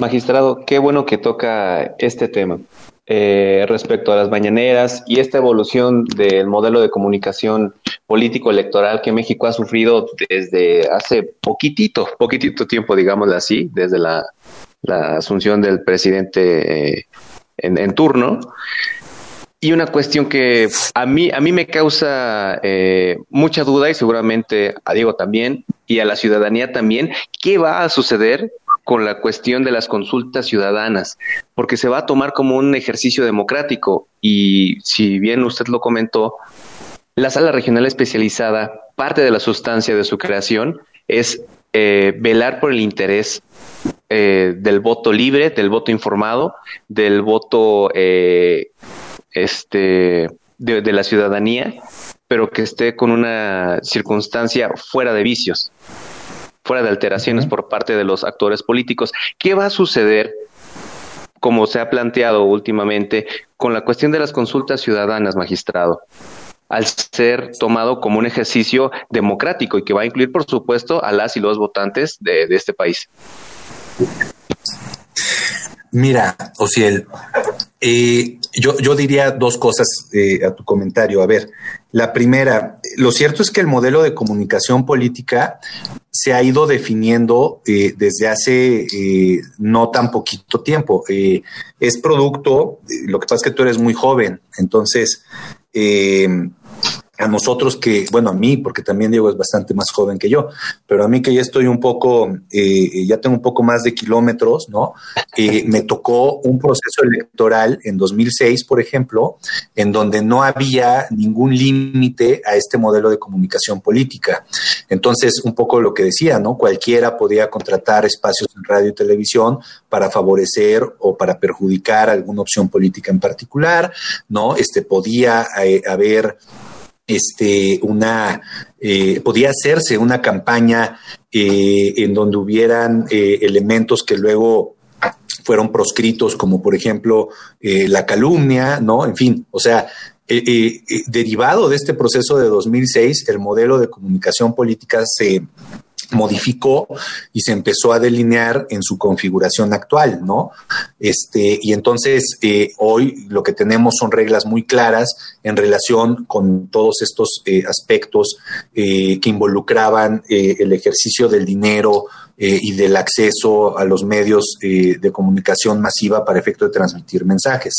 Magistrado, qué bueno que toca este tema. respecto a las mañaneras y esta evolución del modelo de comunicación político electoral que México ha sufrido desde hace poquitito, poquitito tiempo, digámoslo así, desde la la asunción del presidente eh, en, turno. Y una cuestión que a mí, a mí me causa eh, mucha duda y seguramente a Diego también y a la ciudadanía también, ¿qué va a suceder con la cuestión de las consultas ciudadanas? Porque se va a tomar como un ejercicio democrático y si bien usted lo comentó, la sala regional especializada, parte de la sustancia de su creación es eh, velar por el interés eh, del voto libre, del voto informado, del voto eh, este, de, la ciudadanía, pero que esté con una circunstancia fuera de vicios, fuera de alteraciones por parte de los actores políticos. ¿Qué va a suceder? como se ha planteado últimamente, con la cuestión de las consultas ciudadanas, magistrado al ser tomado como un ejercicio democrático y que va a incluir, por supuesto, a las y los votantes de, de este país. Mira, Ociel, eh, yo, yo, diría dos cosas eh, a tu comentario. A ver, la primera, lo cierto es que el modelo de comunicación política se ha ido definiendo eh, desde hace no tan poquito tiempo. es producto, lo que pasa es que tú eres muy joven, entonces a nosotros que, bueno, a mí, porque también Diego es bastante más joven que yo, pero a mí que ya estoy un poco, eh, ya tengo un poco más de kilómetros, ¿no? Eh, me tocó un proceso electoral en 2006, por ejemplo, en donde no había ningún límite a este modelo de comunicación política. Entonces, un poco lo que decía, ¿no? Cualquiera podía contratar espacios en radio y televisión para favorecer o para perjudicar alguna opción política en particular, ¿no? Este podía eh, haber este, una, eh, podía hacerse una campaña eh, en donde hubieran eh, elementos que luego fueron proscritos, como por ejemplo la calumnia, ¿no? En fin, o sea, derivado de este proceso de 2006, el modelo de comunicación política se modificó y se empezó a delinear en su configuración actual, ¿no? Este, y entonces eh, hoy lo que tenemos son reglas muy claras en relación con todos estos eh, aspectos eh, que involucraban el ejercicio del dinero, y del acceso a los medios de comunicación masiva para efecto de transmitir mensajes.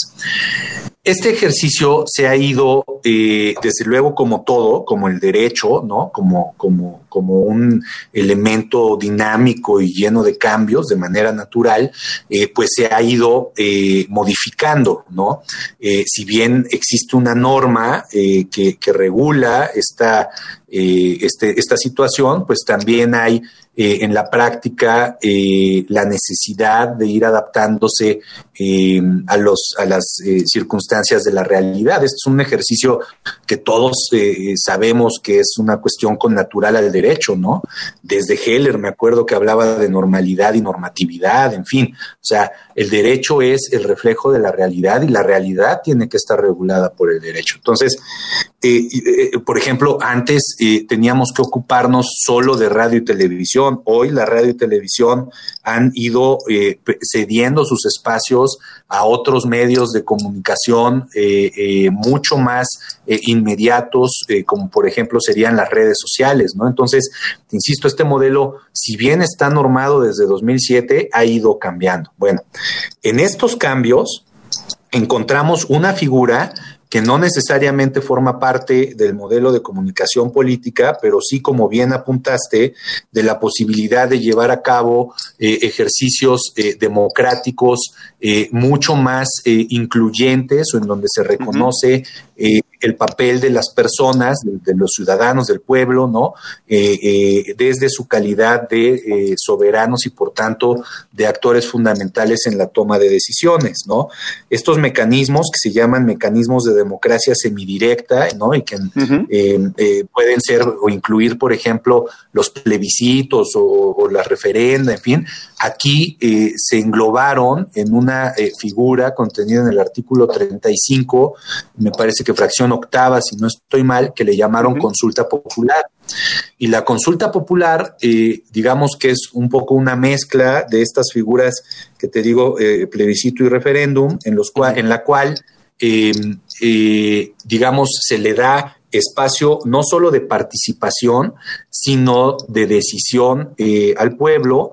Este ejercicio se ha ido, eh, desde luego, como todo, como el derecho, ¿no? Como, como, como un elemento dinámico y lleno de cambios de manera natural, eh, pues se ha ido eh, modificando, ¿no? si bien existe una norma que, que, regula esta, este, esta situación, pues también hay eh, en la práctica eh, la necesidad de ir adaptándose eh, a, los, a las circunstancias de la realidad. Este es un ejercicio que todos sabemos que es una cuestión con natural al derecho, ¿no? Desde Heller me acuerdo que hablaba de normalidad y normatividad, en fin. O sea, el derecho es el reflejo de la realidad y la realidad tiene que estar regulada por el derecho. Entonces, por ejemplo, antes teníamos que ocuparnos solo de radio y televisión Hoy la radio y televisión han ido eh, cediendo sus espacios a otros medios de comunicación eh, eh, mucho más inmediatos, como por ejemplo serían las redes sociales, ¿no? Entonces, insisto, este modelo, si bien está normado desde 2007, ha ido cambiando. Bueno, en estos cambios encontramos una figura que no necesariamente forma parte del modelo de comunicación política, pero sí, como bien apuntaste, de la posibilidad de llevar a cabo eh, ejercicios eh, democráticos eh, mucho más incluyentes o en donde se reconoce el papel de las personas, de, los ciudadanos, del pueblo, ¿no? Eh, eh, desde su calidad de eh, soberanos y por tanto de actores fundamentales en la toma de decisiones, ¿no? Estos mecanismos que se llaman mecanismos de democracia semidirecta, ¿no? Y que pueden ser o incluir, por ejemplo, los plebiscitos o, o la referenda, en fin, aquí se englobaron en una figura contenida en el artículo 35, me parece que fracción octava, si no estoy mal, que le llamaron consulta popular. Y la consulta popular, eh, digamos que es un poco una mezcla de estas figuras que te digo, eh, plebiscito y referéndum, en, los cual, en la cual, em, eh, digamos, se le da espacio no solo de participación, sino de decisión al pueblo,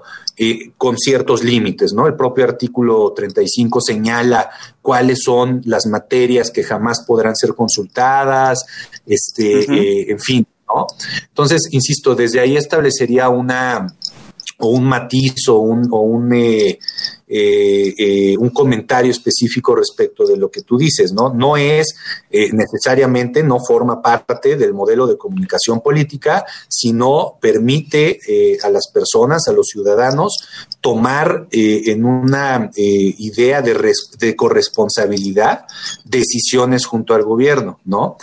con ciertos límites, ¿no? El propio artículo 35 señala cuáles son las materias que jamás podrán ser consultadas, este, eh, en fin, ¿no? Entonces, insisto, desde ahí establecería una o un matiz o un, o un, eh, eh, eh, un comentario específico respecto de lo que tú dices, ¿no? No es necesariamente, no forma parte del modelo de comunicación política, sino permite a las personas, a los ciudadanos, tomar en una idea de, de, corresponsabilidad decisiones junto al gobierno, ¿no?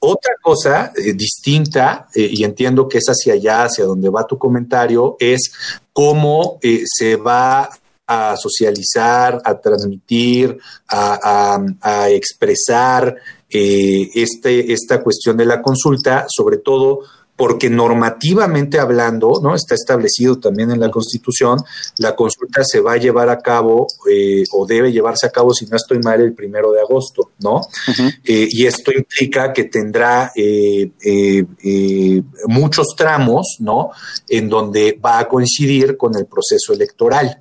Otra cosa eh, distinta, eh, y entiendo que es hacia allá, hacia donde va tu comentario, es cómo eh, se va a socializar, a transmitir, a, a expresar este, esta cuestión de la consulta, sobre todo porque normativamente hablando, ¿no? Está establecido también en la Constitución, la consulta se va a llevar a cabo eh, o debe llevarse a cabo, si no estoy mal, el primero de agosto, ¿no? Eh, y esto implica que tendrá eh, muchos tramos, ¿no? En donde va a coincidir con el proceso electoral.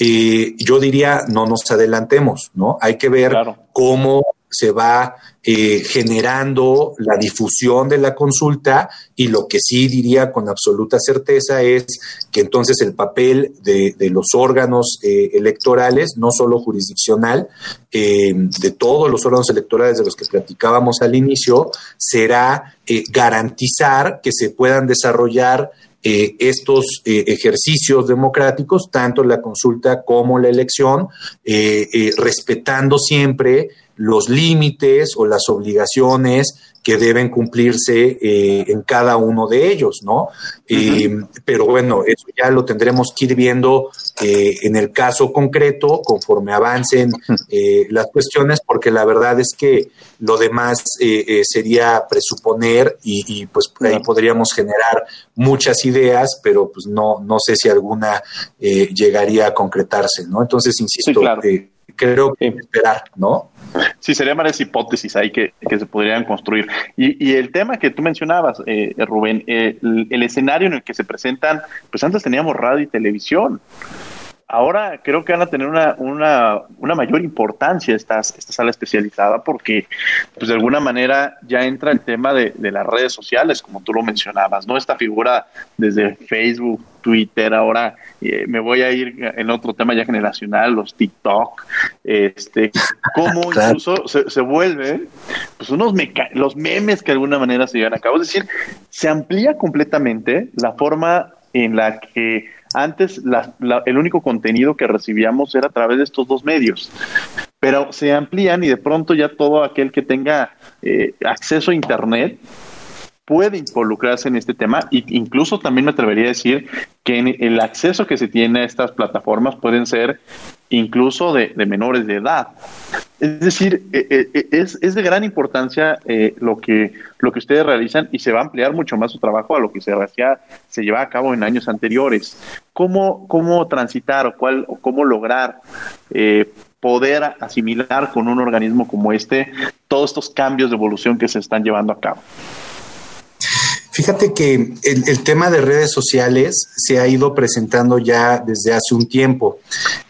yo diría, no nos adelantemos, ¿no? Hay que ver cómo se va eh, generando la difusión de la consulta y lo que sí diría con absoluta certeza es que entonces el papel de, los órganos eh, electorales, no solo jurisdiccional, eh, de todos los órganos electorales de los que platicábamos al inicio, será garantizar que se puedan desarrollar estos ejercicios democráticos, tanto la consulta como la elección, respetando siempre los límites o las obligaciones que deben cumplirse eh, en cada uno de ellos, ¿no? Eh, pero bueno, eso ya lo tendremos que ir viendo eh, en el caso concreto conforme avancen las cuestiones, porque la verdad es que lo demás sería presuponer y, pues ahí podríamos generar muchas ideas, pero pues no, no sé si alguna llegaría a concretarse, ¿no? Entonces, insisto, creo que esperar, ¿no? Sí, serían varias hipótesis ahí que, se podrían construir. Y, el tema que tú mencionabas, eh, Rubén, el, escenario en el que se presentan, pues antes teníamos radio y televisión. Ahora creo que van a tener una, una, una mayor importancia esta, esta sala especializada porque, pues de alguna manera ya entra el tema de, de las redes sociales, como tú lo mencionabas, ¿no? Esta figura desde Facebook, Twitter, ahora eh, me voy a ir en otro tema ya generacional, los TikTok, este, cómo incluso se, se vuelven pues unos los memes que de alguna manera se llevan a cabo, es decir, se amplía completamente la forma en la que antes el único contenido que recibíamos era a través de estos dos medios, pero se amplían y de pronto ya todo aquel que tenga eh, acceso a Internet puede involucrarse en este tema e incluso también me atrevería a decir que el acceso que se tiene a estas plataformas pueden ser incluso de, menores de edad. Es decir, e, e, e, es, es de gran importancia eh, lo, que, lo que ustedes realizan y se va a ampliar mucho más su trabajo a lo que se, hacía, se llevaba a cabo en años anteriores. ¿Cómo, cómo transitar o, cuál, o cómo lograr eh, poder asimilar con un organismo como este todos estos cambios de evolución que se están llevando a cabo? Fíjate que el, tema de redes sociales se ha ido presentando ya desde hace un tiempo.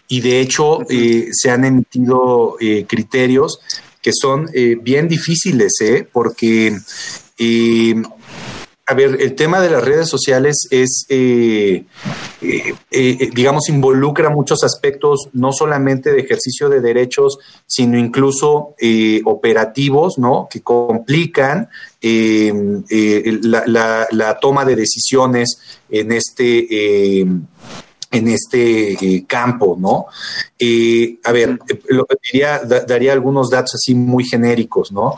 Y de hecho eh, se han emitido eh, criterios que son eh, bien difíciles, porque a ver, el tema de las redes sociales es, eh, eh, eh, digamos, involucra muchos aspectos, no solamente de ejercicio de derechos, sino incluso operativos, ¿no? Que complican la, la, toma de decisiones en este en este eh, campo, ¿no? Eh, a ver, eh, lo, diría, daría algunos datos así muy genéricos, ¿no?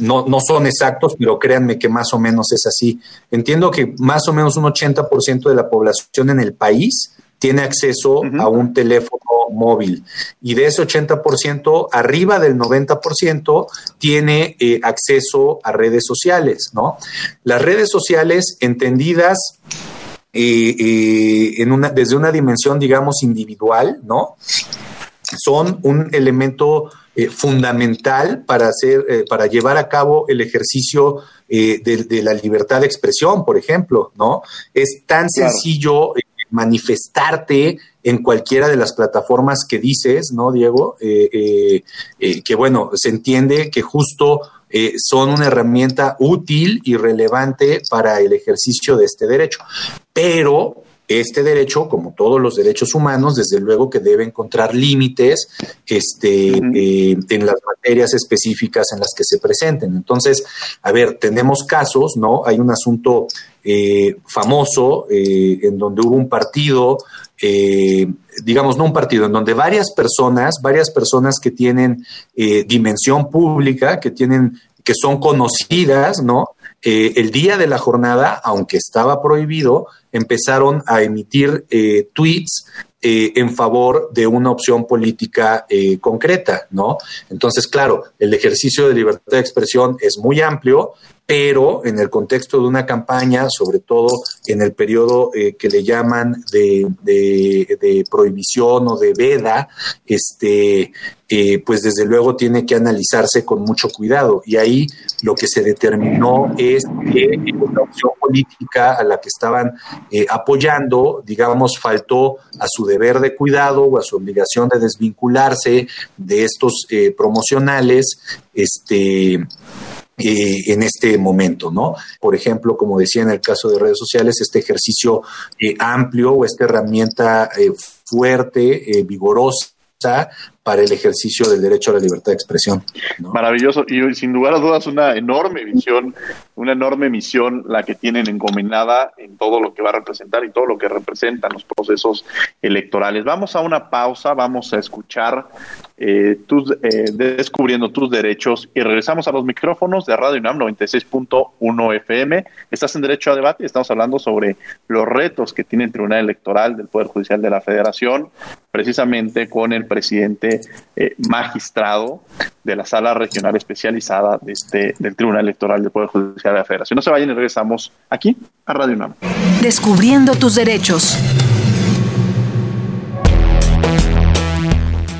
¿no? No son exactos, pero créanme que más o menos es así. Entiendo que más o menos un 80% de la población en el país tiene acceso a un teléfono móvil y de ese 80%, arriba del 90% tiene acceso a redes sociales, ¿no? Las redes sociales entendidas en una, desde una dimensión, digamos, individual, ¿no? Son un elemento eh, fundamental para hacer, eh, para llevar a cabo el ejercicio eh, de, la libertad de expresión, por ejemplo, ¿no? Es tan sencillo manifestarte en cualquiera de las plataformas que dices, ¿no, Diego? que bueno, se entiende que justo eh, son una herramienta útil y relevante para el ejercicio de este derecho. Pero este derecho, como todos los derechos humanos, desde luego que debe encontrar límites este, eh, en las materias específicas en las que se presenten. Entonces, a ver, tenemos casos, ¿no? Hay un asunto eh, famoso en donde hubo un partido, digamos, no un partido, en donde varias personas, varias personas que tienen dimensión pública, que tienen que son conocidas, ¿no? Eh, el día de la jornada, aunque estaba prohibido, empezaron a emitir eh, tweets eh, en favor de una opción política concreta, ¿no? Entonces, claro, el ejercicio de libertad de expresión es muy amplio, pero en el contexto de una campaña, sobre todo en el periodo que le llaman de, de, prohibición o de veda, este, eh, pues desde luego tiene que analizarse con mucho cuidado. Y ahí lo que se determinó es que la opción política a la que estaban eh, apoyando, digamos, faltó a su deber de cuidado o a su obligación de desvincularse de estos eh, promocionales, este en este momento, ¿no? Por ejemplo, como decía en el caso de redes sociales, este ejercicio amplio o esta herramienta fuerte, vigorosa, para el ejercicio del derecho a la libertad de expresión. Maravilloso y sin lugar a dudas una enorme visión, una enorme misión la que tienen encomendada en todo lo que va a representar y todo lo que representan los procesos electorales. Vamos a una pausa, vamos a escuchar eh, tus, eh, descubriendo tus derechos y regresamos a los micrófonos de Radio UNAM 96.1 FM. Estás en Derecho a Debate y estamos hablando sobre los retos que tiene el Tribunal Electoral del Poder Judicial de la Federación, precisamente con el presidente eh, magistrado de la Sala Regional Especializada de este, del Tribunal Electoral del Poder Judicial de la Federación. No se vayan y regresamos aquí a Radio UNAM. Descubriendo tus derechos.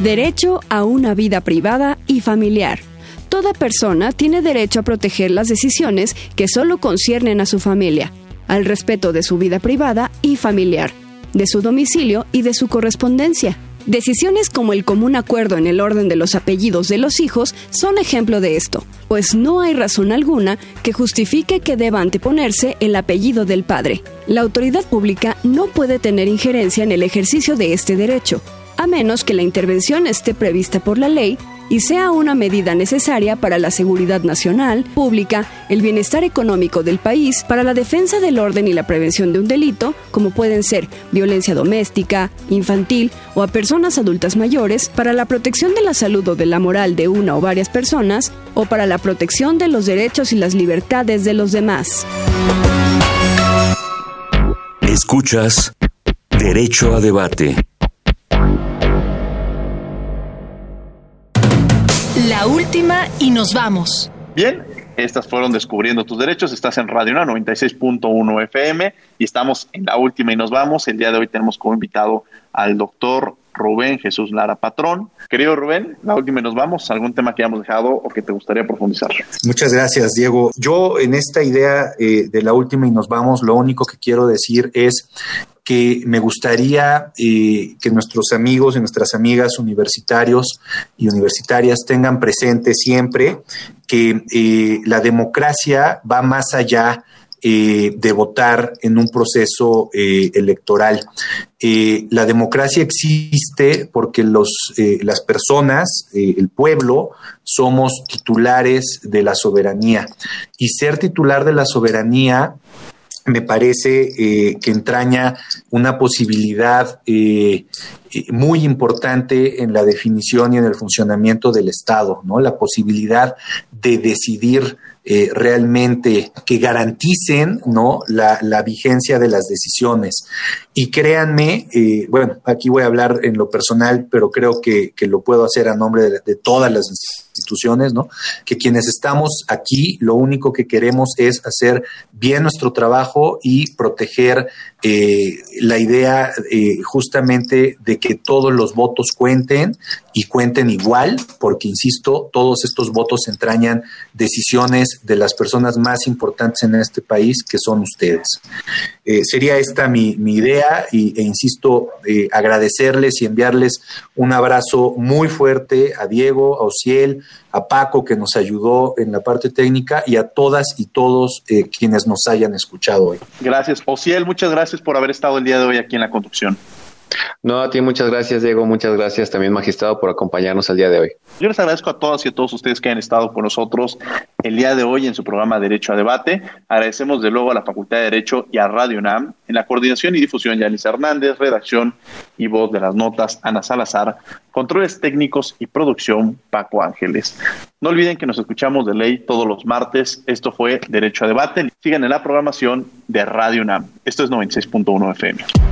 Derecho a una vida privada y familiar. Toda persona tiene derecho a proteger las decisiones que solo conciernen a su familia, al respeto de su vida privada y familiar, de su domicilio y de su correspondencia Decisiones como el común acuerdo en el orden de los apellidos de los hijos son ejemplo de esto, pues no hay razón alguna que justifique que deba anteponerse el apellido del padre. La autoridad pública no puede tener injerencia en el ejercicio de este derecho, a menos que la intervención esté prevista por la ley y sea una medida necesaria para la seguridad nacional, pública, el bienestar económico del país, para la defensa del orden y la prevención de un delito, como pueden ser violencia doméstica, infantil o a personas adultas mayores, para la protección de la salud o de la moral de una o varias personas, o para la protección de los derechos y las libertades de los demás. Escuchas Derecho a Debate. La última y nos vamos. Bien, estas fueron Descubriendo tus Derechos. Estás en Radio 96.1 FM y estamos en la última y nos vamos. El día de hoy tenemos como invitado al doctor Rubén Jesús Lara Patrón. Querido Rubén, la última y nos vamos. ¿Algún tema que hayamos dejado o que te gustaría profundizar? Muchas gracias, Diego. Yo en esta idea eh, de la última y nos vamos, lo único que quiero decir es que me gustaría eh, que nuestros amigos y nuestras amigas universitarios y universitarias tengan presente siempre que eh, la democracia va más allá eh, de votar en un proceso electoral. La democracia existe porque los, las personas, el pueblo, somos titulares de la soberanía. Y ser titular de la soberanía me parece que entraña una posibilidad muy importante en la definición y en el funcionamiento del Estado, ¿no? La posibilidad de decidir eh, realmente que garanticen ¿no? La, vigencia de las decisiones. Y créanme, eh, bueno, aquí voy a hablar en lo personal, pero creo que, lo puedo hacer a nombre de, de todas las instituciones, ¿no? Que quienes estamos aquí, lo único que queremos es hacer bien nuestro trabajo y proteger eh, la idea eh, justamente de que todos los votos cuenten y cuenten igual, porque insisto, todos estos votos entrañan decisiones de las personas más importantes en este país, que son ustedes. Eh, sería esta mi, idea y, e insisto, agradecerles y enviarles un abrazo muy fuerte a Diego, a Ociel, a Paco que nos ayudó en la parte técnica y a todas y todos quienes nos hayan escuchado hoy. Gracias, Ociel, muchas gracias por haber estado el día de hoy aquí en la conducción. No, a ti muchas gracias, Diego. Muchas gracias también, magistrado, por acompañarnos el día de hoy. Yo les agradezco a todas y a todos ustedes que han estado con nosotros el día de hoy en su programa Derecho a Debate. Agradecemos de luego a la Facultad de Derecho y a Radio UNAM. En la coordinación y difusión, Yanis Hernández, redacción y voz de las notas, Ana Salazar, controles técnicos y producción, Paco Ángeles. No olviden que nos escuchamos de ley todos los martes. Esto fue Derecho a Debate. Sigan en la programación de Radio UNAM. Esto es 96.1 FM.